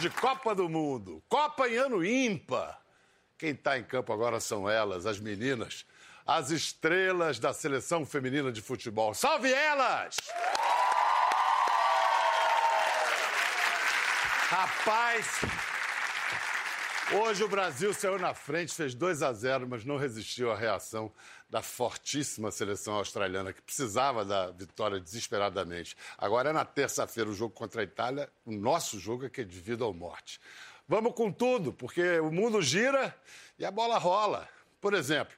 de Copa do Mundo. Copa em ano ímpar. Quem está em campo agora são elas, as meninas, as estrelas da seleção feminina de futebol. Salve elas! Rapaz, hoje o Brasil saiu na frente, fez 2 a 0, mas não resistiu à reação da fortíssima seleção australiana, que precisava da vitória desesperadamente. Agora é na terça-feira o jogo contra a Itália, o nosso jogo é que é de vida ou morte. Vamos com tudo, porque o mundo gira e a bola rola. Por exemplo,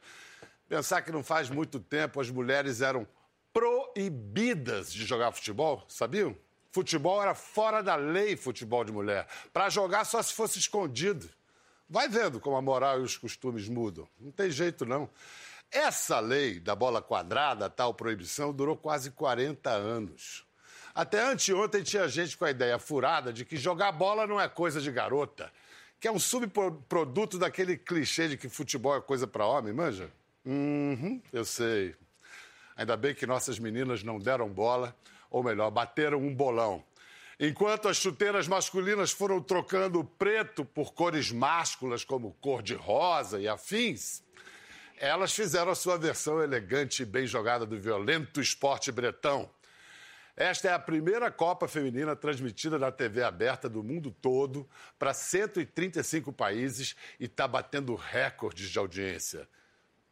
pensar que não faz muito tempo as mulheres eram proibidas de jogar futebol, sabiam? Futebol era fora da lei, futebol de mulher. Para jogar só se fosse escondido. Vai vendo como a moral e os costumes mudam. Não tem jeito, não. Essa lei da bola quadrada, tal proibição, durou quase 40 anos. Até anteontem tinha gente com a ideia furada de que jogar bola não é coisa de garota, que é um subproduto daquele clichê de que futebol é coisa para homem, manja? Uhum, eu sei. Ainda bem que nossas meninas não deram bola ou melhor, bateram um bolão. Enquanto as chuteiras masculinas foram trocando o preto por cores másculas como cor de rosa e afins, elas fizeram a sua versão elegante e bem jogada do violento esporte bretão. Esta é a primeira Copa Feminina transmitida na TV aberta do mundo todo para 135 países e está batendo recordes de audiência.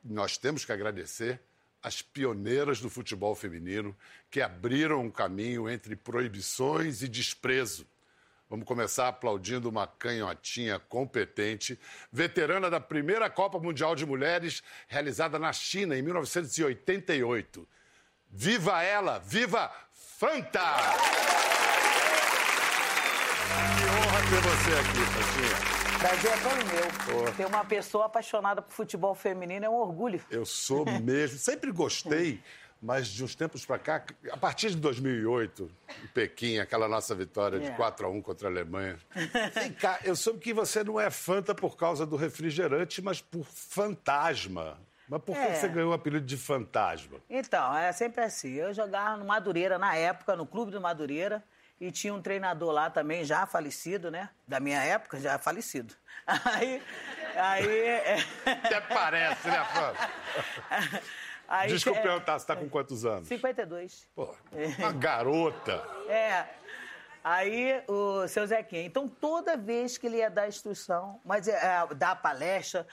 Nós temos que agradecer as pioneiras do futebol feminino que abriram um caminho entre proibições e desprezo. Vamos começar aplaudindo uma canhotinha competente, veterana da primeira Copa Mundial de Mulheres, realizada na China em 1988. Viva ela! Viva Fanta! Que honra ter você aqui, Fantinha. Prazer é todo meu. Ter uma pessoa apaixonada por futebol feminino é um orgulho. Eu sou mesmo. Sempre gostei, mas de uns tempos para cá, a partir de 2008, em Pequim, aquela nossa vitória de é. 4 a 1 contra a Alemanha. Vem cá, eu soube que você não é fanta por causa do refrigerante, mas por fantasma. Mas por que é. você ganhou o apelido de fantasma? Então, é sempre assim. Eu jogava no Madureira na época, no clube do Madureira. E tinha um treinador lá também, já falecido, né? Da minha época, já falecido. Aí. aí é... Até parece, né, Fábio? Aí, Desculpa é... perguntar, você está com quantos anos? 52. Pô, uma garota. É. Aí, o seu Zequinha. Então, toda vez que ele ia dar instrução, mas é, é dar palestra,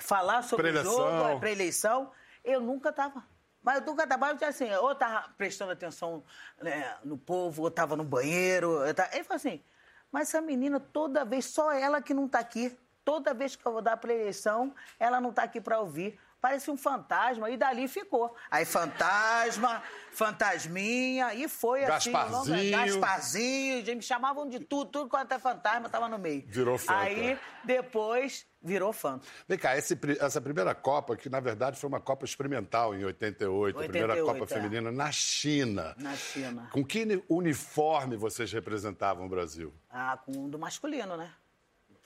falar sobre o jogo, é, pré-eleição, eu nunca estava mas eu nunca trabalho assim, ou tava prestando atenção né, no povo, ou tava no banheiro. Tava... Ele falou assim, mas essa menina, toda vez, só ela que não tá aqui. Toda vez que eu vou dar a eleição, ela não tá aqui para ouvir. Parece um fantasma, e dali ficou. Aí fantasma, fantasminha, e foi assim. Gasparzinho. Gasparzinho, me chamavam de tudo, tudo quanto é fantasma tava no meio. Virou fã. Aí, depois, virou fã. Vem cá, esse, essa primeira Copa, que na verdade foi uma Copa experimental em 88, 88 a primeira Copa é. feminina na China. Na China. Com que uniforme vocês representavam o Brasil? Ah, com o do masculino, né?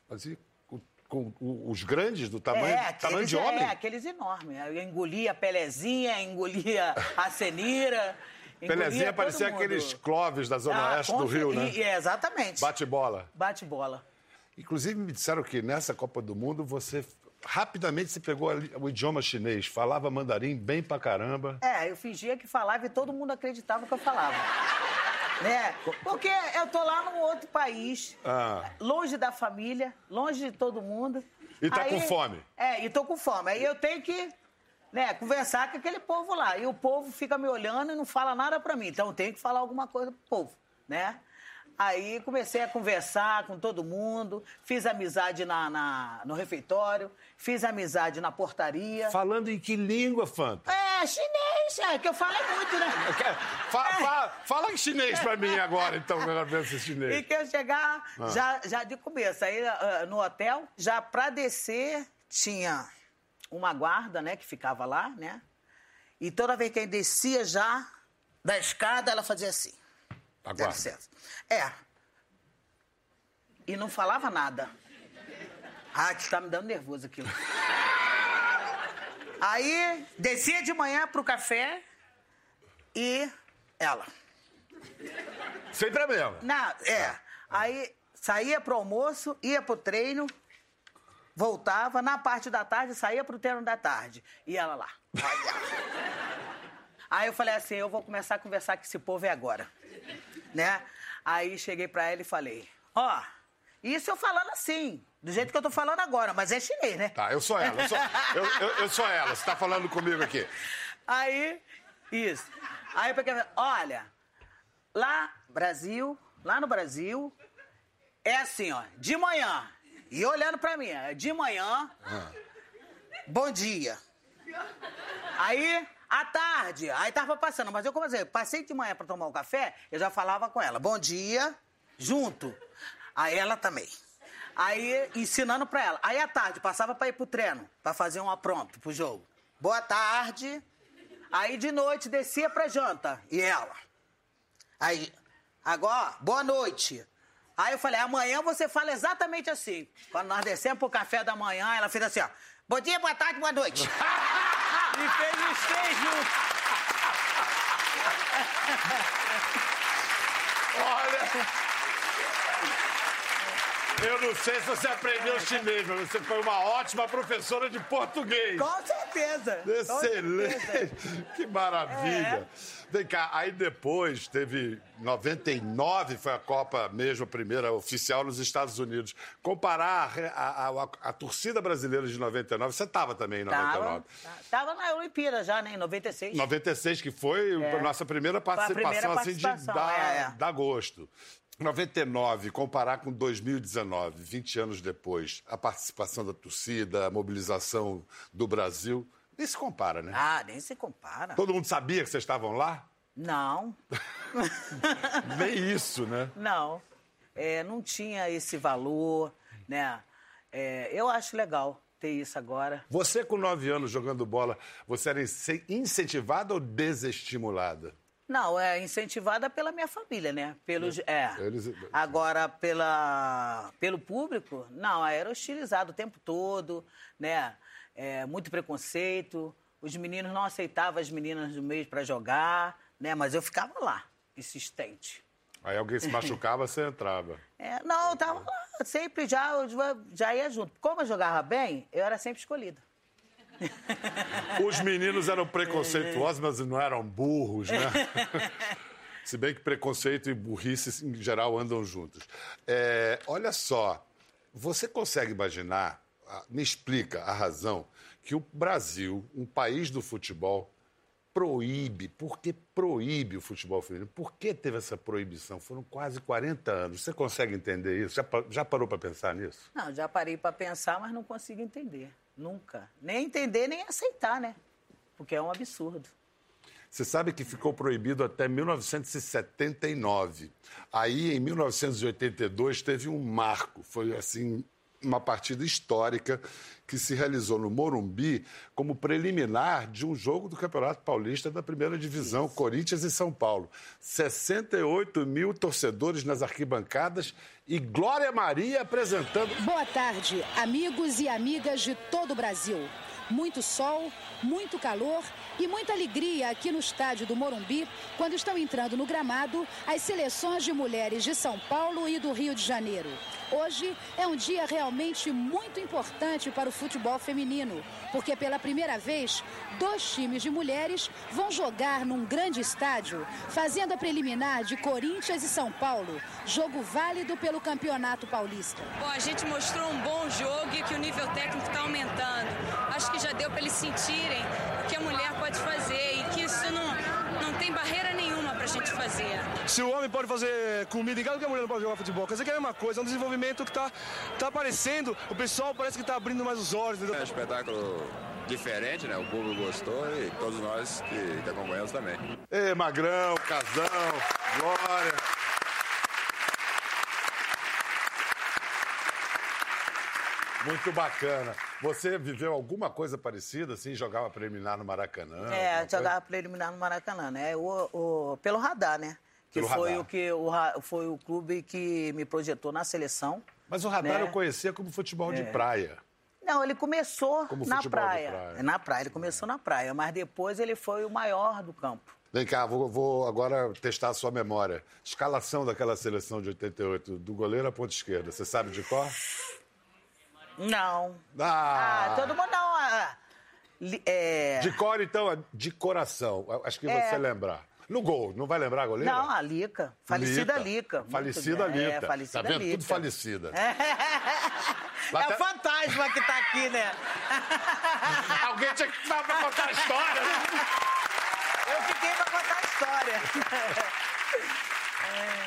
Mas e com os grandes do tamanho, é, aqueles, tamanho de homem? É, aqueles enormes. Eu engolia a Pelezinha, engolia a Cenira. Pelezinha parecia aqueles Clóvis da Zona ah, Oeste do Rio, né? É, exatamente. Bate bola. Bate bola. Inclusive, me disseram que nessa Copa do Mundo você rapidamente se pegou o idioma chinês, falava mandarim bem pra caramba. É, eu fingia que falava e todo mundo acreditava que eu falava. Né? Porque eu tô lá num outro país, ah. longe da família, longe de todo mundo. E tá Aí, com fome? É, e tô com fome. Aí eu tenho que né, conversar com aquele povo lá. E o povo fica me olhando e não fala nada pra mim. Então eu tenho que falar alguma coisa pro povo, né? Aí comecei a conversar com todo mundo, fiz amizade na, na, no refeitório, fiz amizade na portaria. Falando em que língua, Fanta? É, chinês, é, que eu falo muito, né? Fa, é. fa, fala em chinês pra mim agora, então, que eu penso chinês. E que eu chegar ah. já, já de começo, aí uh, no hotel, já pra descer, tinha uma guarda, né, que ficava lá, né? E toda vez que ele descia já da escada, ela fazia assim. Aguarda. licença. É. E não falava nada. Ah, que tá me dando nervoso aquilo. Aí, descia de manhã pro café e ela. Sem problema. Não, é. Aí, saía pro almoço, ia pro treino, voltava, na parte da tarde, saía pro treino da tarde. E ela lá. Aí eu falei assim, eu vou começar a conversar com esse povo é agora. Né? Aí cheguei pra ela e falei, ó, oh, isso eu falando assim, do jeito que eu tô falando agora, mas é chinês, né? Tá, eu sou ela, eu sou, eu, eu, eu sou ela, você tá falando comigo aqui. Aí, isso. Aí eu peguei, olha, lá, Brasil, lá no Brasil, é assim, ó, de manhã, e olhando pra mim, é de manhã, ah. bom dia. Aí, à tarde, aí tava passando, mas eu comecei, passei de manhã pra tomar um café, eu já falava com ela, bom dia, junto. Aí ela também. Aí, ensinando pra ela. Aí, à tarde, passava pra ir pro treino, pra fazer um apronto pro jogo. Boa tarde. Aí, de noite, descia pra janta. E ela. Aí, agora, boa noite. Aí eu falei, amanhã você fala exatamente assim. Quando nós descemos pro café da manhã, ela fez assim, ó. Bom dia, boa tarde, boa noite. e fez os três juntos. Olha... Eu não sei se você aprendeu chinês, mas você foi uma ótima professora de português. Com certeza. Excelente. Com certeza. Que maravilha. É. Vem cá, aí depois teve 99, foi a Copa mesmo, a primeira oficial nos Estados Unidos. Comparar a, a, a, a torcida brasileira de 99, você estava também em 99. Estava na Olimpíada já, né, em 96. 96, que foi é. a nossa primeira participação, primeira participação assim, de dar, é, é. dar gosto. 99, comparar com 2019, 20 anos depois, a participação da torcida, a mobilização do Brasil, nem se compara, né? Ah, nem se compara. Todo mundo sabia que vocês estavam lá? Não. nem isso, né? Não. É, não tinha esse valor, né? É, eu acho legal ter isso agora. Você, com nove anos jogando bola, você era incentivada ou desestimulada? Não, é incentivada pela minha família, né? Pelos, é. Eles... Agora, pela, pelo público, não, era hostilizado o tempo todo, né? É, muito preconceito. Os meninos não aceitavam as meninas do meio para jogar, né? Mas eu ficava lá, insistente. Aí alguém se machucava, você entrava. É, não, eu tava lá, sempre já, já ia junto. Como eu jogava bem, eu era sempre escolhida. Os meninos eram preconceituosos, mas não eram burros, né? Se bem que preconceito e burrice, em geral, andam juntos. É, olha só, você consegue imaginar, ah, me explica a razão, que o Brasil, um país do futebol, proíbe. Por que proíbe o futebol feminino? Por que teve essa proibição? Foram quase 40 anos. Você consegue entender isso? Já, já parou para pensar nisso? Não, já parei para pensar, mas não consigo entender. Nunca. Nem entender, nem aceitar, né? Porque é um absurdo. Você sabe que ficou proibido até 1979. Aí, em 1982, teve um marco. Foi, assim, uma partida histórica que se realizou no Morumbi como preliminar de um jogo do Campeonato Paulista da primeira divisão, Isso. Corinthians e São Paulo. 68 mil torcedores nas arquibancadas e Glória Maria apresentando. Boa tarde, amigos e amigas de todo o Brasil. Muito sol, muito calor e muita alegria aqui no estádio do Morumbi quando estão entrando no gramado as seleções de mulheres de São Paulo e do Rio de Janeiro. Hoje é um dia realmente muito importante para o futebol feminino, porque pela primeira vez, dois times de mulheres vão jogar num grande estádio, fazendo a preliminar de Corinthians e São Paulo, jogo válido pelo Campeonato Paulista. Bom, a gente mostrou um bom jogo e que o nível técnico está aumentando. Acho que já deu para eles sentirem o que a mulher pode fazer e que isso não, não tem barreira a gente fazer. Se o homem pode fazer comida em casa, que a mulher não pode jogar futebol? Quer dizer que é a mesma coisa, é um desenvolvimento que está tá aparecendo, o pessoal parece que está abrindo mais os olhos. Entendeu? É um espetáculo diferente, né? O público gostou e todos nós que, que acompanhamos também. Ei, Magrão, Casão, Glória. Muito bacana. Você viveu alguma coisa parecida, assim? Jogava preliminar no Maracanã? É, jogava coisa? preliminar no Maracanã, né? O, o, pelo radar, né? Que pelo foi radar. o que o, foi o clube que me projetou na seleção. Mas o radar né? eu conhecia como futebol é. de praia. Não, ele começou como na praia. praia. Na praia, ele começou é. na praia, mas depois ele foi o maior do campo. Vem cá, vou, vou, agora testar a sua memória. Escalação daquela seleção de 88, do goleiro à ponta esquerda. Você sabe de qual? Não. Ah, ah todo mundo não. Ah, é... De cor, então, de coração. Acho que é... você lembrar. No gol, não vai lembrar a goleira? Não, a Lica. Falecida Lica. Lica. Falecida Lica. É, falecida tá vendo? Lica. Tudo falecida. É, é o fantasma que tá aqui, né? Alguém tinha que estar pra contar a história, né? Eu fiquei pra contar a história.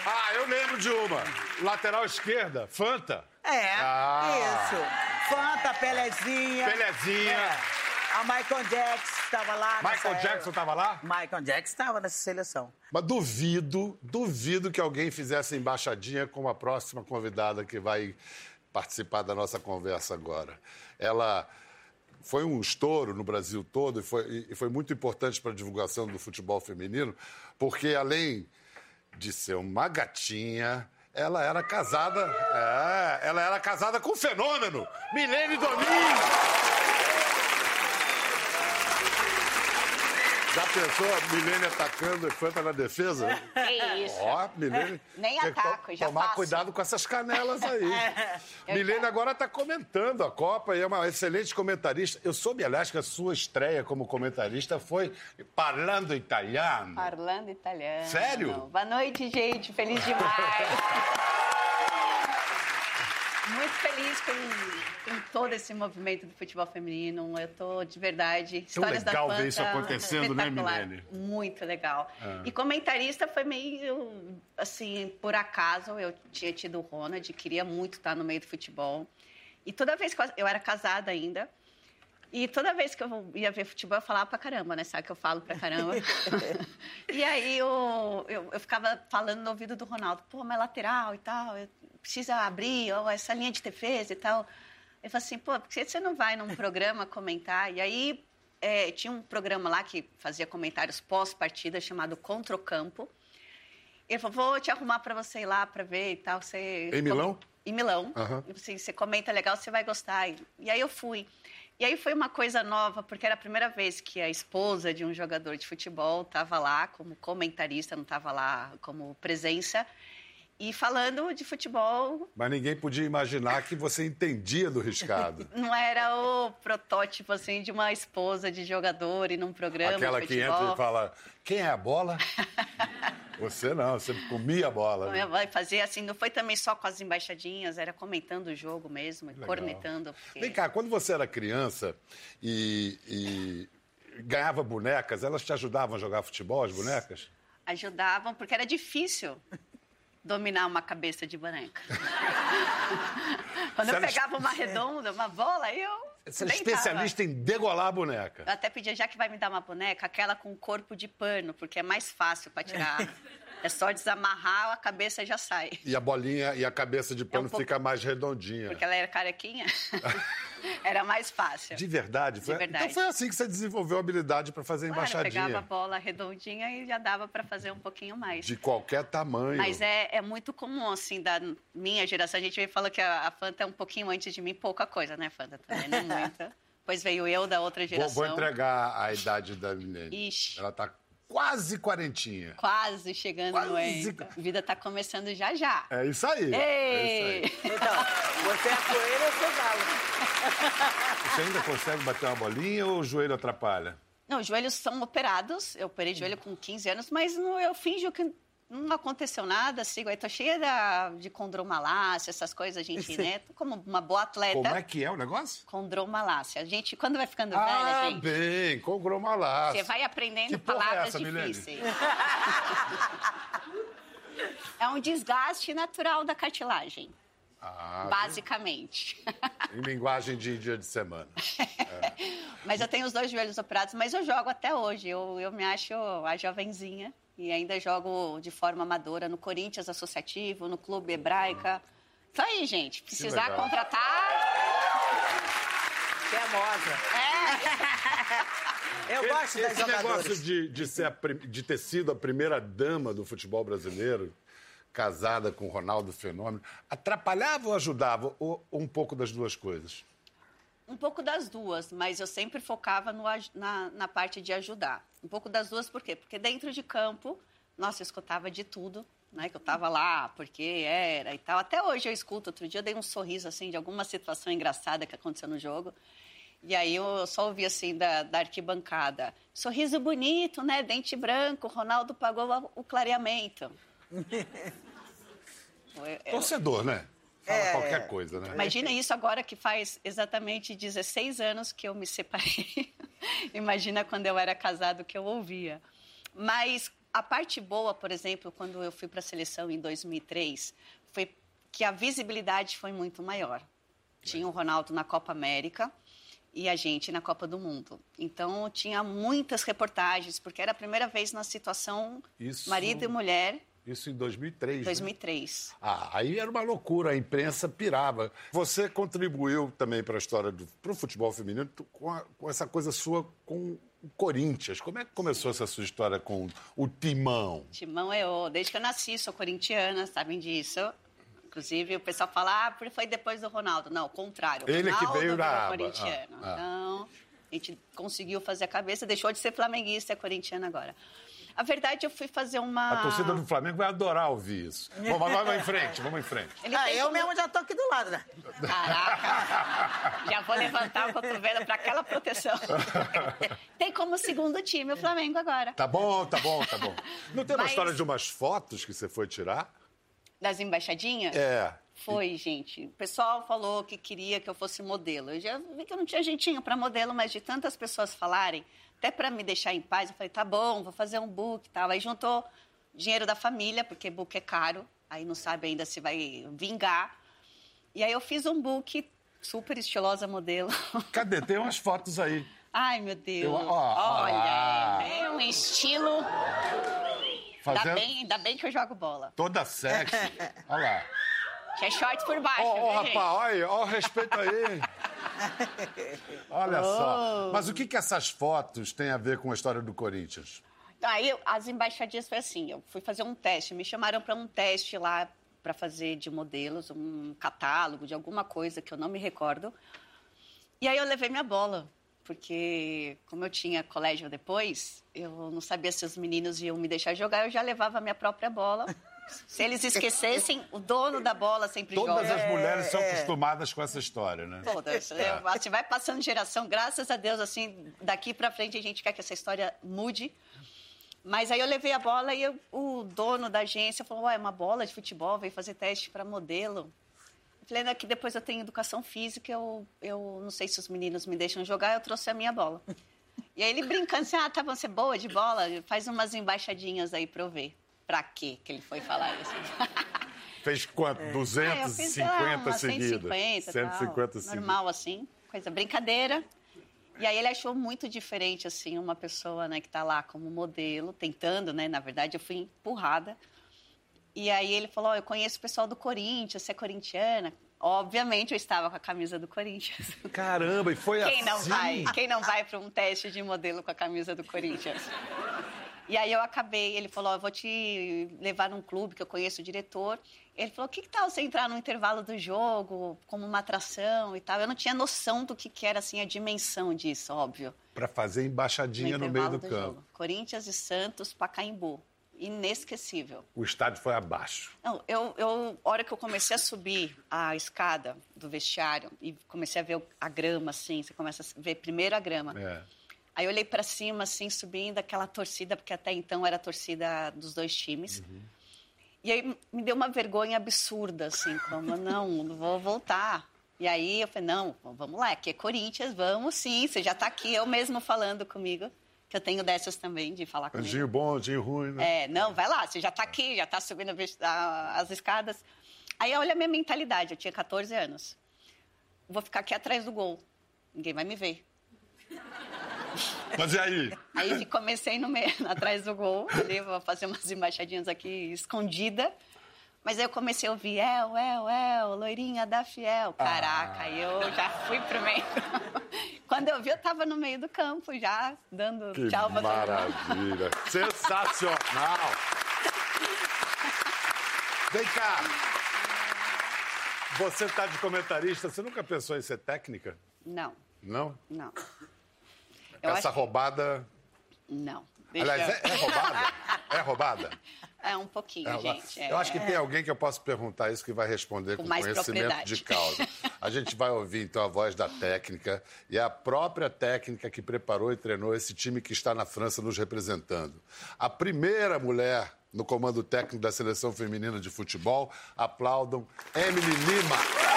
Ah, eu lembro de uma. Lateral esquerda, Fanta. É, ah. isso. Fanta, Pelezinha. Pelezinha. É. A Michael Jackson estava lá. Michael Jackson estava lá? Michael Jackson estava nessa seleção. Mas duvido, duvido que alguém fizesse embaixadinha com a próxima convidada que vai participar da nossa conversa agora. Ela foi um estouro no Brasil todo e foi, e foi muito importante para a divulgação do futebol feminino, porque além de ser uma gatinha, ela era casada, é, ela era casada com o fenômeno Milene Domingues. Já pensou a Milene atacando e Fanta na defesa? Que isso. Ó, Milene. Nem ataco, já Tomar faço. cuidado com essas canelas aí. Milene agora está comentando a Copa e é uma excelente comentarista. Eu soube, aliás, que a sua estreia como comentarista foi Parlando Italiano. Parlando Italiano. Sério? Boa noite, gente. Feliz demais. Muito feliz com, com, todo esse movimento do futebol feminino. Eu estou de verdade. Histórias Tão legal da Fanta, ver isso acontecendo, né, Milene? Muito legal. Ah. E comentarista foi meio assim, por acaso. Eu tinha tido o Ronald, queria muito estar no meio do futebol. E toda vez que eu, eu era casada ainda, e toda vez que eu ia ver futebol, eu falava pra caramba, né? Sabe que eu falo pra caramba? e aí eu, eu, eu, ficava falando no ouvido do Ronaldo, pô, mas lateral e tal, precisa abrir, ou essa linha de defesa e tal. Eu falei assim, pô, por que você não vai num programa comentar? E aí é, tinha um programa lá que fazia comentários pós-partida chamado Contra o Campo. Ele falou, vou te arrumar para você ir lá para ver e tal. Você... Em Milão? Em Milão. Uhum. Assim, você comenta legal, você vai gostar. E aí eu fui. E aí foi uma coisa nova, porque era a primeira vez que a esposa de um jogador de futebol estava lá como comentarista, não estava lá como presença. E falando de futebol. Mas ninguém podia imaginar que você entendia do riscado. Não era o protótipo assim de uma esposa de jogador e num programa. Aquela que entra e fala: quem é a bola? Você não, você comia a bola. Né? Vai fazer assim, não foi também só com as embaixadinhas, era comentando o jogo mesmo, Legal. cornetando. Porque... Vem cá, quando você era criança e, e ganhava bonecas, elas te ajudavam a jogar futebol, as bonecas? Ajudavam, porque era difícil dominar uma cabeça de boneca. Quando eu pegava uma redonda, uma bola, eu você é especialista em degolar a boneca. Eu até pedia, já que vai me dar uma boneca, aquela com corpo de pano, porque é mais fácil para tirar. É só desamarrar, a cabeça já sai. E a bolinha e a cabeça de pano é um pouco... fica mais redondinha. Porque ela era carequinha. era mais fácil. De verdade? Foi... De verdade. Então foi assim que você desenvolveu a habilidade para fazer claro, embaixadinha. pegava a bola redondinha e já dava para fazer um pouquinho mais. De qualquer tamanho. Mas é, é muito comum, assim, da minha geração. A gente fala que a, a Fanta é um pouquinho antes de mim, pouca coisa, né, Fanta? Também não muita. Depois veio eu da outra geração. Vou, vou entregar a idade da Milene. Ixi. Ela tá quase quarentinha. Quase chegando quase... no. A vida tá começando já já. É isso aí. Ei! É isso aí. Então, você é coelho ou você galo? Você ainda consegue bater uma bolinha ou o joelho atrapalha? Não, os joelhos são operados. Eu operei joelho com 15 anos, mas eu finjo que não aconteceu nada, sigo aí, tô cheia da, de condromalácia, essas coisas, a gente, né? Como uma boa atleta. Como é que é o negócio? Condromalácia. A gente, quando vai ficando ah, velha, gente... bem, condromalácia. Você vai aprendendo que palavras é essa, difíceis. é um desgaste natural da cartilagem. Ah, basicamente. Em linguagem de dia de semana. É. Mas eu tenho os dois joelhos operados, mas eu jogo até hoje. Eu, eu me acho a jovenzinha e ainda jogo de forma amadora no Corinthians Associativo, no Clube Hebraica. Isso aí, gente. Precisar contratar. Famosa. É. Eu gosto Esse das negócio de, de, ser a, de ter sido a primeira dama do futebol brasileiro, casada com Ronaldo Fenômeno, atrapalhava ou ajudava? Ou um pouco das duas coisas? Um pouco das duas, mas eu sempre focava no, na, na parte de ajudar. Um pouco das duas, por quê? Porque dentro de campo, nossa, eu escutava de tudo, né? Que eu tava lá, porque era e tal. Até hoje eu escuto. Outro dia eu dei um sorriso, assim, de alguma situação engraçada que aconteceu no jogo. E aí eu só ouvi, assim, da, da arquibancada. Sorriso bonito, né? Dente branco, Ronaldo pagou o clareamento. Torcedor, né? Fala é... qualquer coisa, né? Imagina isso agora que faz exatamente 16 anos que eu me separei. Imagina quando eu era casado que eu ouvia. Mas a parte boa, por exemplo, quando eu fui para a seleção em 2003, foi que a visibilidade foi muito maior. Tinha o Ronaldo na Copa América e a gente na Copa do Mundo. Então tinha muitas reportagens, porque era a primeira vez na situação Isso... marido e mulher isso em 2003. 2003. Né? Ah, aí era uma loucura, a imprensa pirava. Você contribuiu também para a história do pro futebol feminino com, a, com, essa coisa sua com o Corinthians. Como é que começou essa sua história com o Timão? Timão é o. Desde que eu nasci, sou corintiana, sabem disso. Inclusive, o pessoal fala, ah, foi depois do Ronaldo. Não, o contrário. Ele Ronaldo que veio na corintiano. Ah, ah. Então, a gente conseguiu fazer a cabeça, deixou de ser flamenguista, é corintiana agora. A verdade, eu fui fazer uma. A torcida do Flamengo vai adorar ouvir isso. Bom, mas vamos em frente, vamos em frente. Ele ah, eu mesmo já tô aqui do lado, né? Caraca! já vou levantar o cotovelo para aquela proteção. tem como segundo time o Flamengo agora. Tá bom, tá bom, tá bom. Não tem uma mas... história de umas fotos que você foi tirar? Das embaixadinhas? É. Foi, gente. O pessoal falou que queria que eu fosse modelo. Eu já vi que eu não tinha jeitinho para modelo, mas de tantas pessoas falarem, até para me deixar em paz, eu falei, tá bom, vou fazer um book e tal. Aí juntou dinheiro da família, porque book é caro, aí não sabe ainda se vai vingar. E aí eu fiz um book super estilosa modelo. Cadê? Tem umas fotos aí. Ai, meu Deus. Eu, ó, Olha, é um estilo... Fazendo... Ainda, bem, ainda bem que eu jogo bola. Toda sexy. Olha lá. Tinha shorts por baixo. Ó, oh, oh, rapaz, olha, ó, o respeito aí. Olha oh. só. Mas o que, que essas fotos têm a ver com a história do Corinthians? Aí as embaixadinhas foi assim, eu fui fazer um teste, me chamaram para um teste lá para fazer de modelos, um catálogo de alguma coisa que eu não me recordo. E aí eu levei minha bola, porque como eu tinha colégio depois, eu não sabia se os meninos iam me deixar jogar, eu já levava a minha própria bola. Se eles esquecessem, o dono da bola sempre Todas joga. Todas as mulheres são é. acostumadas com essa história, né? Todas. É. Assim, vai passando geração, graças a Deus, assim, daqui para frente a gente quer que essa história mude. Mas aí eu levei a bola e eu, o dono da agência falou: Ué, é uma bola de futebol, veio fazer teste para modelo. Eu falei: que depois eu tenho educação física, eu, eu não sei se os meninos me deixam jogar, eu trouxe a minha bola. E aí ele brincando assim: Ah, tá, você é boa de bola? Faz umas embaixadinhas aí para eu ver. Pra quê que ele foi falar isso? Fez quanto? É. 250 ah, seguidas? 150, 150 seguidas. Normal, assim, coisa brincadeira. E aí ele achou muito diferente, assim, uma pessoa né, que está lá como modelo, tentando, né? Na verdade, eu fui empurrada. E aí ele falou, oh, eu conheço o pessoal do Corinthians, você é corintiana? Obviamente eu estava com a camisa do Corinthians. Caramba, e foi quem assim? Não vai, quem não vai para um teste de modelo com a camisa do Corinthians? E aí eu acabei, ele falou, eu vou te levar num clube que eu conheço o diretor. Ele falou, o que, que tal você entrar no intervalo do jogo, como uma atração e tal? Eu não tinha noção do que, que era, assim, a dimensão disso, óbvio. Para fazer embaixadinha no, no meio do, do campo. Jogo. Corinthians e Santos, Pacaembu. Inesquecível. O estádio foi abaixo. Não, eu, eu, hora que eu comecei a subir a escada do vestiário e comecei a ver a grama, assim, você começa a ver primeiro a grama. É. Aí eu olhei para cima, assim, subindo aquela torcida, porque até então era a torcida dos dois times. Uhum. E aí me deu uma vergonha absurda, assim, como, não, não vou voltar. E aí eu falei, não, vamos lá, aqui é Corinthians, vamos sim, você já está aqui, eu mesmo falando comigo, que eu tenho dessas também, de falar comigo. Anjinho bom, anjinho ruim, né? É, não, vai lá, você já está aqui, já está subindo as escadas. Aí olha a minha mentalidade, eu tinha 14 anos. Vou ficar aqui atrás do gol, ninguém vai me ver. Mas e aí? Aí comecei no meio, atrás do gol, ali, vou fazer umas embaixadinhas aqui escondida. Mas aí eu comecei a ouvir, El, El, El, loirinha da Fiel. Caraca, ah. eu já fui pro meio. Quando eu vi, eu tava no meio do campo já, dando que tchau pra maravilha. Sensacional! Vem cá! Você tá de comentarista, você nunca pensou em ser técnica? Não. Não? Não. Eu Essa roubada. Não. Deixa... Aliás, é, é roubada? É roubada? É um pouquinho, é gente. É, eu acho que tem alguém que eu posso perguntar isso que vai responder com, com conhecimento de causa. A gente vai ouvir então a voz da técnica e a própria técnica que preparou e treinou esse time que está na França nos representando. A primeira mulher no comando técnico da seleção feminina de futebol. Aplaudam Emily Lima.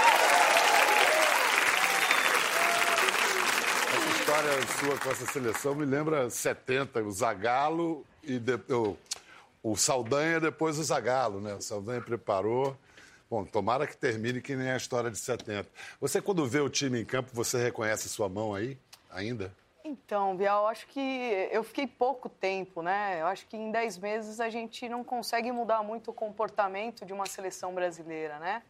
História sua com essa seleção me lembra 70, o Zagallo e de, o, o Saldanha depois o Zagallo, né? O Saldanha preparou. Bom, tomara que termine que nem a história de 70. Você, quando vê o time em campo, você reconhece sua mão aí, ainda? Então, Bial, acho que eu fiquei pouco tempo, né? Eu acho que em 10 meses a gente não consegue mudar muito o comportamento de uma seleção brasileira, né?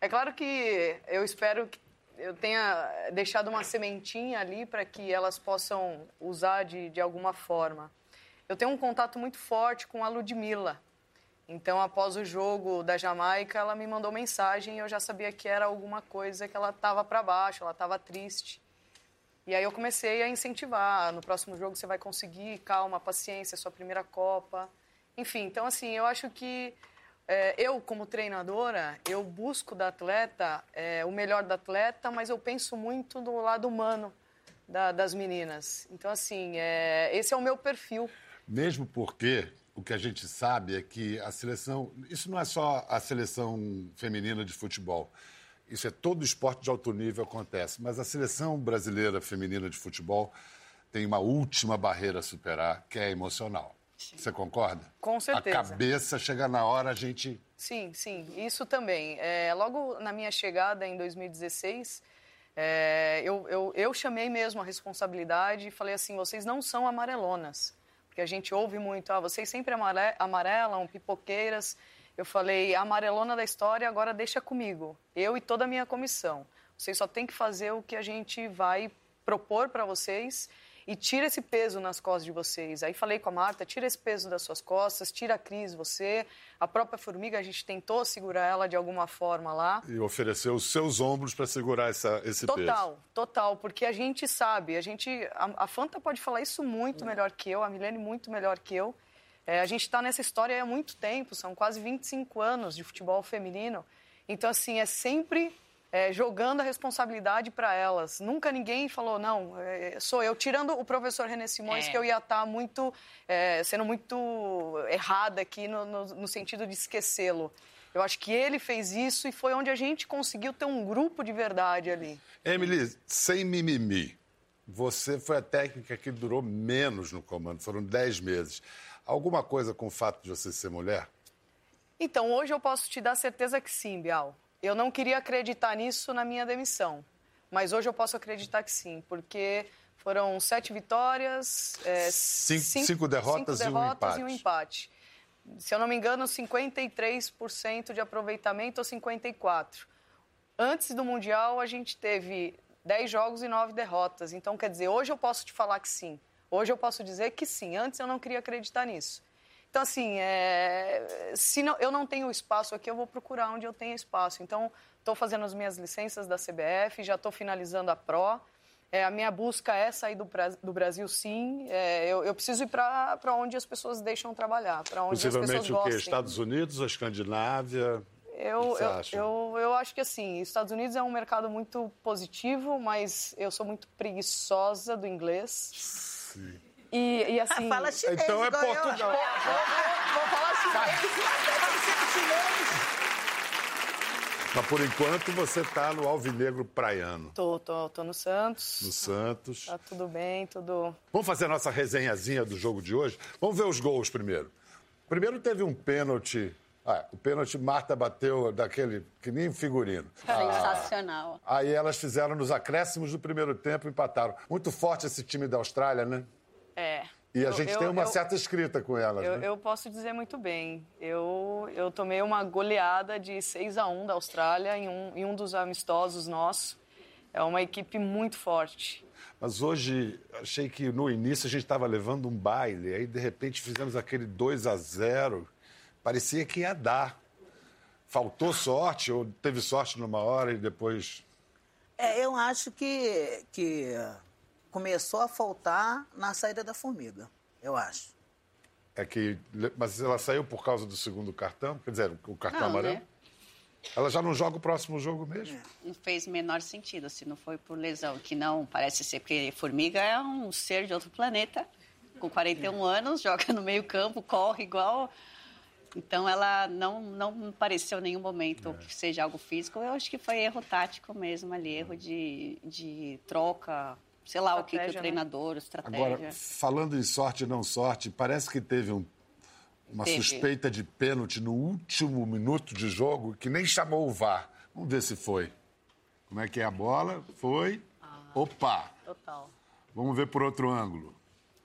É claro que eu espero que eu tenha deixado uma sementinha ali para que elas possam usar de, de alguma forma. Eu tenho um contato muito forte com a Ludmilla. Então, após o jogo da Jamaica, ela me mandou mensagem e eu já sabia que era alguma coisa que ela estava para baixo, ela estava triste. E aí eu comecei a incentivar. No próximo jogo você vai conseguir, calma, paciência, sua primeira Copa. Enfim, então assim, eu acho que é, eu, como treinadora, eu busco da atleta é, o melhor da atleta, mas eu penso muito no lado humano da, das meninas. Então, assim, é, esse é o meu perfil. Mesmo porque o que a gente sabe é que a seleção. Isso não é só a seleção feminina de futebol. Isso é todo esporte de alto nível acontece. Mas a seleção brasileira feminina de futebol tem uma última barreira a superar, que é emocional. Sim. Você concorda? Com certeza. A cabeça chega na hora, a gente. Sim, sim, isso também. É, logo na minha chegada em 2016, é, eu, eu, eu chamei mesmo a responsabilidade e falei assim: vocês não são amarelonas. Porque a gente ouve muito, ah, vocês sempre amarelam, pipoqueiras. Eu falei, a amarelona da história agora deixa comigo, eu e toda a minha comissão. Vocês só têm que fazer o que a gente vai propor para vocês e tira esse peso nas costas de vocês. Aí falei com a Marta, tira esse peso das suas costas, tira a Cris, você. A própria Formiga, a gente tentou segurar ela de alguma forma lá. E ofereceu os seus ombros para segurar essa, esse total, peso. Total, total, porque a gente sabe, a gente, a, a Fanta pode falar isso muito melhor que eu, a Milene muito melhor que eu. É, a gente está nessa história há muito tempo, são quase 25 anos de futebol feminino. Então, assim, é sempre é, jogando a responsabilidade para elas. Nunca ninguém falou, não, é, sou eu. Tirando o professor René Simões, é. que eu ia estar tá muito, é, sendo muito errada aqui no, no, no sentido de esquecê-lo. Eu acho que ele fez isso e foi onde a gente conseguiu ter um grupo de verdade ali. Emily, sem mimimi, você foi a técnica que durou menos no comando, foram 10 meses. Alguma coisa com o fato de você ser mulher? Então, hoje eu posso te dar certeza que sim, Bial. Eu não queria acreditar nisso na minha demissão, mas hoje eu posso acreditar que sim, porque foram sete vitórias, é, cinco, cinco, cinco, derrotas, cinco derrotas e, um e um empate. Se eu não me engano, 53% de aproveitamento ou 54%. Antes do Mundial, a gente teve 10 jogos e 9 derrotas. Então, quer dizer, hoje eu posso te falar que sim. Hoje eu posso dizer que sim. Antes eu não queria acreditar nisso. Então, assim, é... se não, eu não tenho espaço aqui, eu vou procurar onde eu tenho espaço. Então, estou fazendo as minhas licenças da CBF, já estou finalizando a PRO. É, a minha busca é sair do, do Brasil, sim. É, eu, eu, preciso ir para onde as pessoas deixam trabalhar, para onde as pessoas o quê? Estados Unidos, a Escandinávia? Eu, eu, eu, eu, acho que assim, Estados Unidos é um mercado muito positivo, mas eu sou muito preguiçosa do inglês. Sim. E, e assim. Fala chinês. Então é Portugal. Vou, vou, vou. Mas por enquanto você está no Alvinegro Praiano. Tô, tô, tô no Santos. No Santos. Tá tudo bem, tudo. Vamos fazer a nossa resenhazinha do jogo de hoje? Vamos ver os gols primeiro. Primeiro teve um pênalti ah, o pênalti Marta bateu daquele que nem figurino. Sensacional. Ah, aí elas fizeram nos acréscimos do primeiro tempo e empataram. Muito forte esse time da Austrália, né? É. E a eu, gente eu, tem uma eu, certa escrita com elas, eu, né? Eu posso dizer muito bem. Eu, eu tomei uma goleada de 6 a 1 da Austrália em um, em um dos amistosos nossos. É uma equipe muito forte. Mas hoje, achei que no início a gente estava levando um baile. Aí, de repente, fizemos aquele 2 a 0 parecia que ia dar. Faltou sorte ou teve sorte numa hora e depois. É, eu acho que, que começou a faltar na saída da formiga. eu acho. É que. Mas ela saiu por causa do segundo cartão? Quer dizer, o cartão não, amarelo? Né? Ela já não joga o próximo jogo mesmo? Não fez menor sentido, se não foi por lesão, que não parece ser, porque formiga é um ser de outro planeta, com 41 anos, joga no meio campo, corre igual. Então ela não, não pareceu em nenhum momento é. que seja algo físico. Eu acho que foi erro tático mesmo ali, erro de, de troca, sei lá o que, que o né? treinador, estratégia. Agora, falando em sorte e não sorte, parece que teve um, uma teve. suspeita de pênalti no último minuto de jogo que nem chamou o VAR. Vamos ver se foi. Como é que é a bola? Foi. Ah, Opa! Total. Vamos ver por outro ângulo.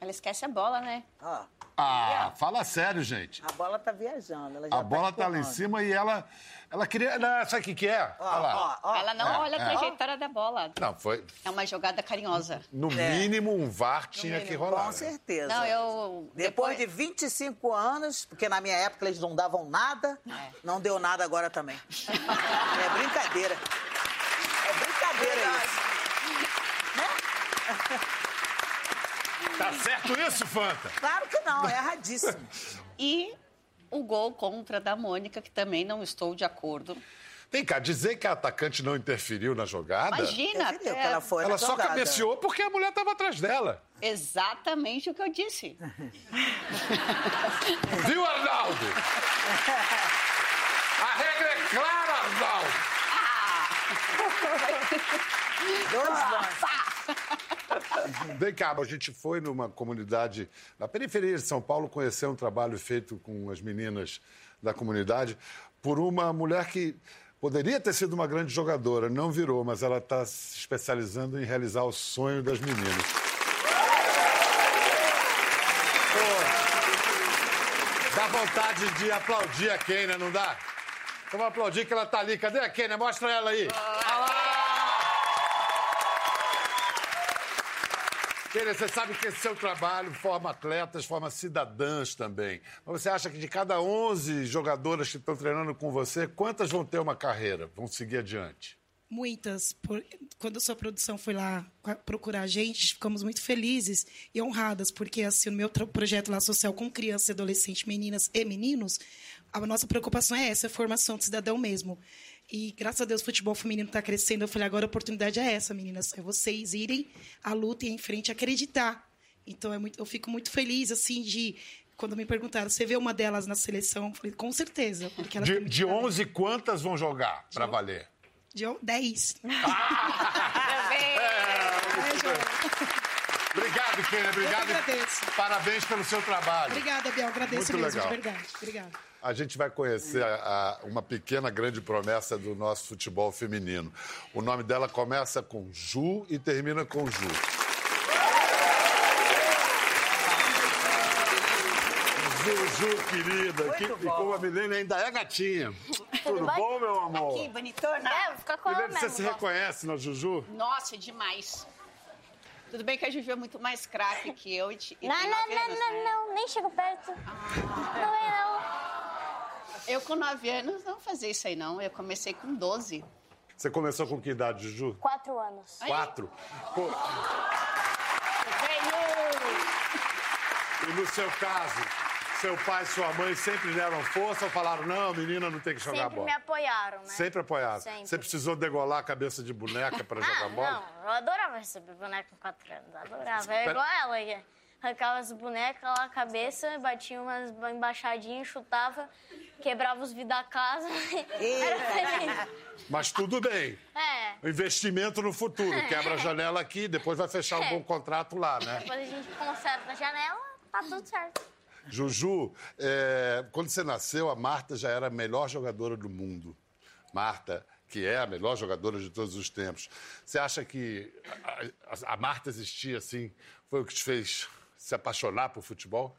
Ela esquece a bola, né? Ah. Ah, fala sério, gente. A bola tá viajando. a tá bola tá, lá em cima e ela. Ela queria. Não, sabe o que, que é? Ó, olha lá. Ó, ó. Ela não é, olha a é. trajetória da bola. Não, foi. É uma jogada carinhosa. No é. mínimo, um VAR tinha que rolar. Com certeza. Não, eu. Depois, Depois, de 25 anos, porque na minha época eles não davam nada, é. não deu nada agora também. é brincadeira. É brincadeira isso. Tá certo isso, Fanta? Claro que não, é erradíssimo. e o gol contra da Mônica, que também não estou de acordo. Vem cá, dizer que a atacante não interferiu na jogada. Imagina, é... ela foi Ela só jogada. cabeceou porque a mulher estava atrás dela. Exatamente o que eu disse. Viu, Arnaldo? A regra é clara, Arnaldo. Ah. Dois lances. Vem cá, a gente foi numa comunidade na periferia de São Paulo conhecer um trabalho feito com as meninas da comunidade por uma mulher que poderia ter sido uma grande jogadora, não virou, mas ela está se especializando em realizar o sonho das meninas. Dá vontade de aplaudir a Kenia, não dá? Vamos aplaudir que ela está ali. Cadê a Kenia? Mostra ela aí. Você sabe que esse seu trabalho forma atletas, forma cidadãs também. Mas você acha que de cada 11 jogadoras que estão treinando com você, quantas vão ter uma carreira, vão seguir adiante? Muitas. Por... Quando a sua produção foi lá procurar a gente, ficamos muito felizes e honradas, porque assim, o meu projeto lá social com crianças, adolescentes, meninas e meninos, a nossa preocupação é essa, a formação de cidadão mesmo. E graças a Deus o futebol feminino está crescendo. Eu falei, agora a oportunidade é essa, meninas. É vocês irem à luta e em frente acreditar. Então é muito, eu fico muito feliz, assim, de. Quando me perguntaram, você vê uma delas na seleção? Eu falei, com certeza. Porque ela de de 11, quantas vão jogar para valer? De 10. Ah! é, Obrigado, Kênia. Obrigado. Parabéns pelo seu trabalho. Obrigada, Biel. Agradeço Muito mesmo, legal. de verdade. Obrigada. A gente vai conhecer a, a, uma pequena grande promessa do nosso futebol feminino. O nome dela começa com Ju e termina com Ju. Juju, querida. Que, e como a Milene ainda é gatinha. Tudo bom, meu amor? Aqui, bonitona. É, fica com ela Você se reconhece na Juju? Nossa, demais. Tudo bem que a Juju é muito mais craque que eu. E, e não, não, não, anos, não, né? não, nem chego perto. Ah. Não é, não. Eu com nove anos não fazia isso aí, não. Eu comecei com 12. Você começou com que idade, Juju? Quatro anos. Quatro? Pô... E no seu caso, seu pai e sua mãe sempre deram força ou falaram, não, menina não tem que jogar sempre bola? Sempre me apoiaram, né? Sempre apoiaram. Sempre. Você precisou degolar a cabeça de boneca para ah, jogar bola? Não, eu adorava receber boneca com quatro anos. Adorava. É igual ela aí. Arrancava as bonecas lá, a cabeça, batia umas embaixadinhas, chutava, quebrava os vidros da casa. Era feliz. Mas tudo bem. É. O investimento no futuro. Quebra a janela aqui, depois vai fechar um bom contrato lá, né? Depois a gente conserta a janela, tá tudo certo. Juju, é, quando você nasceu, a Marta já era a melhor jogadora do mundo. Marta, que é a melhor jogadora de todos os tempos. Você acha que a, a, a Marta existia assim? Foi o que te fez se apaixonar por futebol?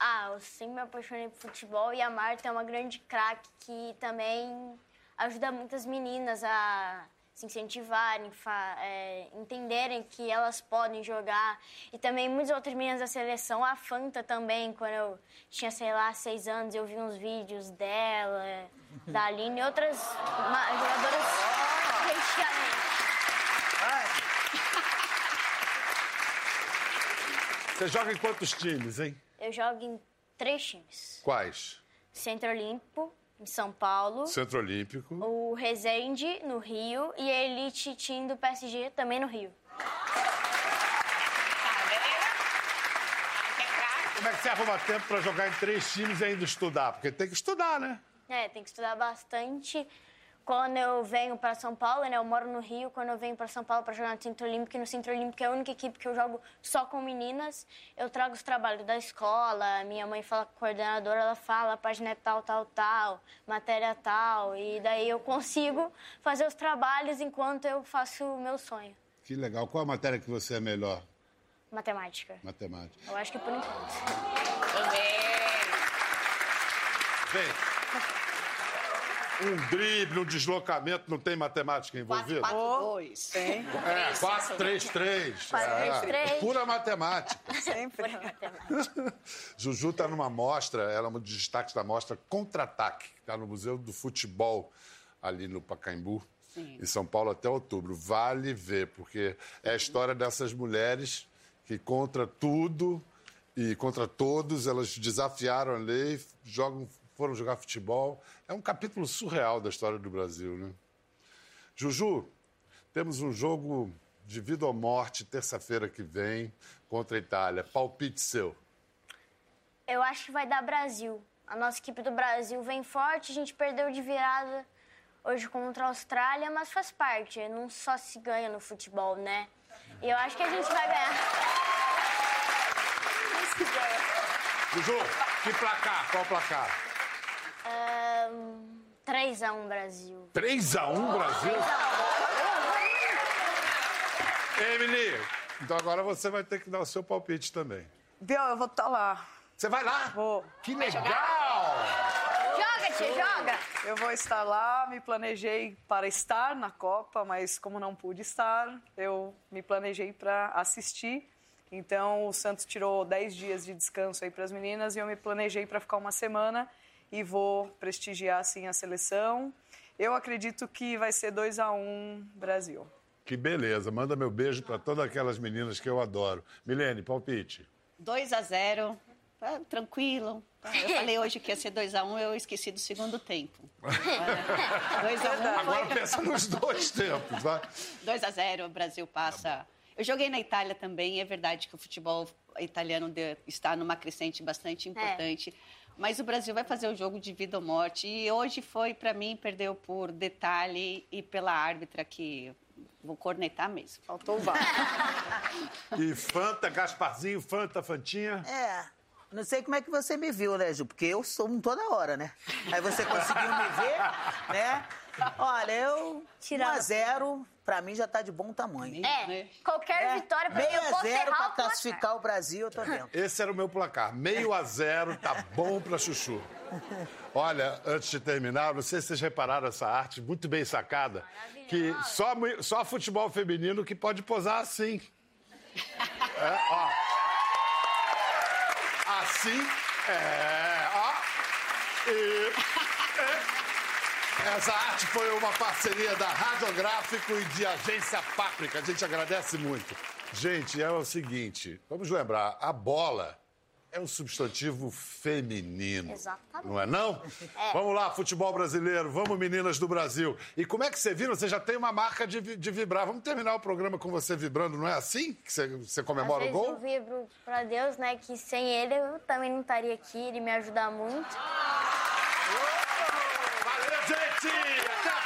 Ah, eu sempre me apaixonei por futebol e a Marta é uma grande craque que também ajuda muitas meninas a se incentivarem, é, entenderem que elas podem jogar. E também muitas outras meninas da seleção, a Fanta também, quando eu tinha, sei lá, seis anos, eu vi uns vídeos dela, da Aline e outras jogadoras Você joga em quantos times, hein? Eu jogo em três times. Quais? Centro Olímpico, em São Paulo. Centro Olímpico. O Resende, no Rio. E a Elite Team do PSG, também no Rio. Como é que você arruma tempo para jogar em três times e ainda estudar? Porque tem que estudar, né? É, tem que estudar bastante. Quando eu venho para São Paulo, né? Eu moro no Rio. Quando eu venho para São Paulo para jogar no Centro Olímpico, e no Centro Olímpico é a única equipe que eu jogo só com meninas, eu trago os trabalhos da escola. Minha mãe fala com a coordenadora, ela fala, a página é tal, tal, tal, matéria tal. E daí eu consigo fazer os trabalhos enquanto eu faço o meu sonho. Que legal. Qual a matéria que você é melhor? Matemática. Matemática. Eu acho que por enquanto. Também. Vem. Um drible, um deslocamento, não tem matemática envolvida? 4-4-2. Tem. É, 4-3-3. 4-3-3. É, pura matemática. Sempre. Juju está numa mostra, ela é um dos destaques da mostra Contra-Ataque, que está no Museu do Futebol, ali no Pacaembu, Sim. em São Paulo, até outubro. Vale ver, porque é a história dessas mulheres que, contra tudo e contra todos, elas desafiaram a lei, jogam, foram jogar futebol. É um capítulo surreal da história do Brasil, né? Juju, temos um jogo de vida ou morte terça-feira que vem contra a Itália. Palpite seu. Eu acho que vai dar Brasil. A nossa equipe do Brasil vem forte, a gente perdeu de virada hoje contra a Austrália, mas faz parte. Não só se ganha no futebol, né? E eu acho que a gente vai ganhar. Juju, que placar? Qual placar? Ahn, 3x1 Brasil. 3x1 Brasil? Emily, então agora você vai ter que dar o seu palpite também. Viu, eu vou estar lá. Você vai lá? Vou. Que legal! Joga, tia, joga! Eu vou estar lá, me planejei para estar na Copa, mas como não pude estar, eu me planejei para assistir. Então o Santos tirou 10 dias de descanso aí para as meninas e eu me planejei para ficar uma semana e vou prestigiar assim a seleção. Eu acredito que vai ser 2 a 1 Brasil. Que beleza. Manda meu beijo para todas aquelas meninas que eu adoro. Milene, palpite. 2 a 0 Tá tranquilo. Eu falei hoje que ia ser 2x1, eu esqueci do segundo tempo. 2x1 Agora pensa nos dois tempos, vai. 2x0, o Brasil passa. Eu joguei na Itália também, é verdade que o futebol italiano está numa crescente bastante importante. Mas o Brasil vai fazer o jogo de vida ou morte. E hoje foi, para mim, perdeu por detalhe e pela árbitra que vou cornetar mesmo. Faltou o VAR. E Fanta, Gasparzinho, Fanta, Fantinha. É. Não sei como é que você me viu, né, Ju? Porque eu sou um toda hora, né? Aí você conseguiu me ver, né? Olha, eu. 1 a 0 pra mim já tá de bom tamanho. É, qualquer vitória pra mim, Meio eu a zero pra o classificar o Brasil, eu tô dentro. Esse era o meu placar. Meio a zero, tá bom pra chuchu. Olha, antes de terminar, não sei se vocês repararam essa arte muito bem sacada, que só, só futebol feminino que pode posar assim. É, ó. Assim, é, ó. E, é. Essa arte foi uma parceria da Radiográfico e de Agência Páprica. A gente agradece muito. Gente, é o seguinte, vamos lembrar, a bola é um substantivo feminino. Exatamente. Não é não? É. Vamos lá, futebol brasileiro, vamos meninas do Brasil. E como é que você viu? Você já tem uma marca de, de vibrar. Vamos terminar o programa com você vibrando, não é assim que você, você comemora Às o vezes gol? eu vibro pra Deus, né? Que sem ele eu também não estaria aqui, ele me ajuda muito. Valeu, gente! Até a